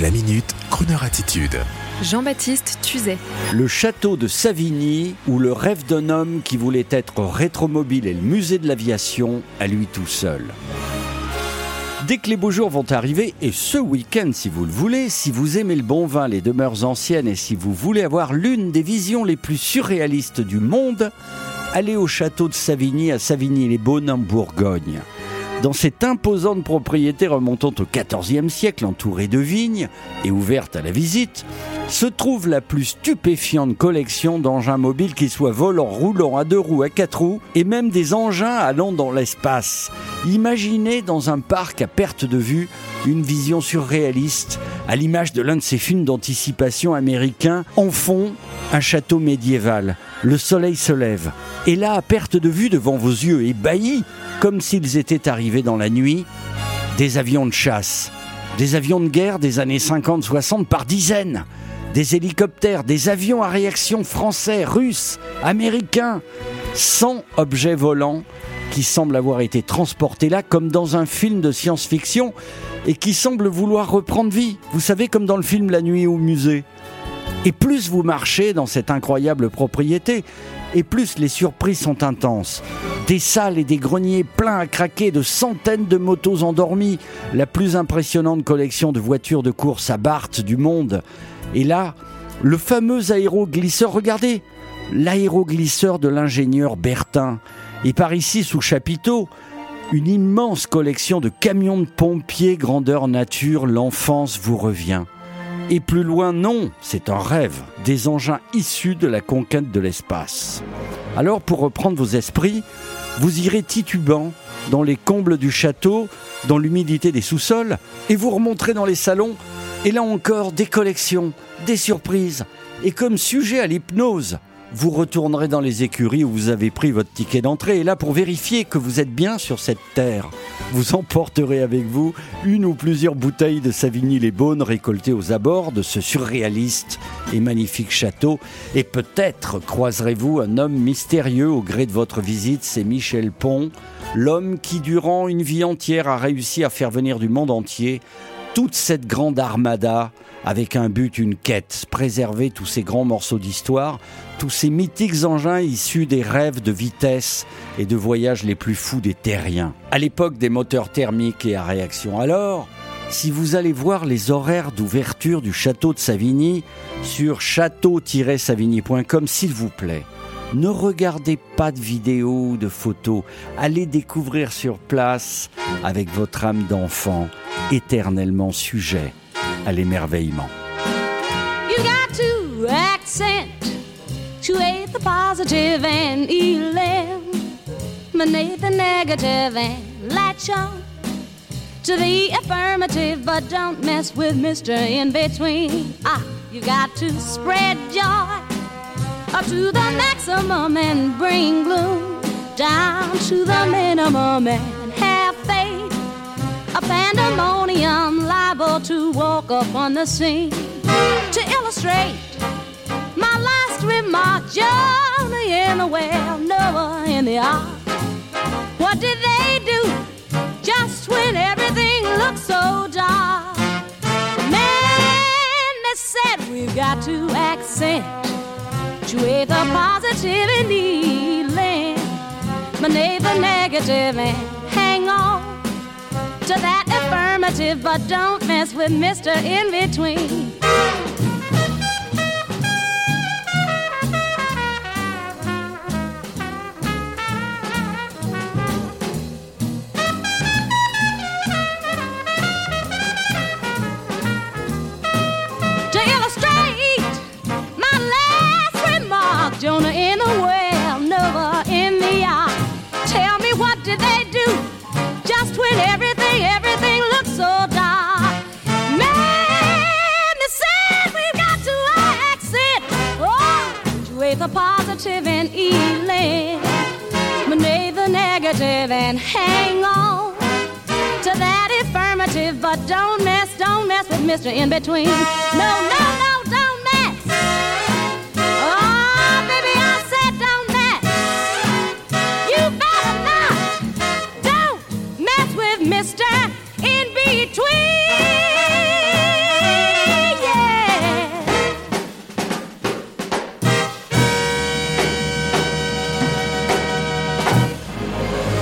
La minute, Kroneur attitude. Jean-Baptiste Tuzet. Le château de Savigny, ou le rêve d'un homme qui voulait être rétromobile et le musée de l'aviation à lui tout seul. Dès que les beaux jours vont arriver, et ce week-end si vous le voulez, si vous aimez le bon vin, les demeures anciennes et si vous voulez avoir l'une des visions les plus surréalistes du monde, allez au château de Savigny à Savigny-les-Beaunes en Bourgogne. Dans cette imposante propriété remontant au XIVe siècle, entourée de vignes et ouverte à la visite, se trouve la plus stupéfiante collection d'engins mobiles qui soient volants, roulants, à deux roues, à quatre roues, et même des engins allant dans l'espace. Imaginez dans un parc à perte de vue une vision surréaliste, à l'image de l'un de ces films d'anticipation américains, en fond, un château médiéval. Le soleil se lève, et là, à perte de vue devant vos yeux ébahis, comme s'ils étaient arrivés dans la nuit, des avions de chasse, des avions de guerre des années 50-60 par dizaines, des hélicoptères, des avions à réaction français, russes, américains, 100 objets volants qui semblent avoir été transportés là comme dans un film de science-fiction et qui semblent vouloir reprendre vie. Vous savez, comme dans le film La nuit au musée. Et plus vous marchez dans cette incroyable propriété, et plus les surprises sont intenses. Des salles et des greniers pleins à craquer de centaines de motos endormies, la plus impressionnante collection de voitures de course à Barthes du monde. Et là, le fameux aéroglisseur, regardez, l'aéroglisseur de l'ingénieur Bertin. Et par ici, sous chapiteau, une immense collection de camions de pompiers grandeur nature, l'enfance vous revient. Et plus loin, non, c'est un rêve, des engins issus de la conquête de l'espace. Alors, pour reprendre vos esprits, vous irez titubant dans les combles du château, dans l'humidité des sous-sols, et vous remonterez dans les salons, et là encore, des collections, des surprises, et comme sujet à l'hypnose, vous retournerez dans les écuries où vous avez pris votre ticket d'entrée. Et là, pour vérifier que vous êtes bien sur cette terre, vous emporterez avec vous une ou plusieurs bouteilles de Savigny-les-Beaunes récoltées aux abords de ce surréaliste et magnifique château. Et peut-être croiserez-vous un homme mystérieux au gré de votre visite, c'est Michel Pont, l'homme qui, durant une vie entière, a réussi à faire venir du monde entier toute cette grande armada avec un but, une quête, préserver tous ces grands morceaux d'histoire, tous ces mythiques engins issus des rêves de vitesse et de voyages les plus fous des terriens. À l'époque des moteurs thermiques et à réaction. Alors, si vous allez voir les horaires d'ouverture du château de Savigny sur château-savigny.com, s'il vous plaît, ne regardez pas de vidéos ou de photos. Allez découvrir sur place avec votre âme d'enfant, éternellement sujet à l'émerveillement. You got to accent to aid the positive and eliminate the negative and latch on to the affirmative, but don't mess with Mr. In Between. Ah, you got to spread joy up to the maximum and bring gloom down to the minimum and have faith. A pandemonium to walk up on the scene to illustrate my last remark. Jonah in the well, Noah in the ark. What did they do just when everything looked so dark? Man, they said we've got to accent Situate the positive and eliminate the negative and hang on to but don't mess with Mr. In Between. Positive and eliminate the negative and hang on to that affirmative, but don't mess, don't mess with Mr. In Between. No, no, no,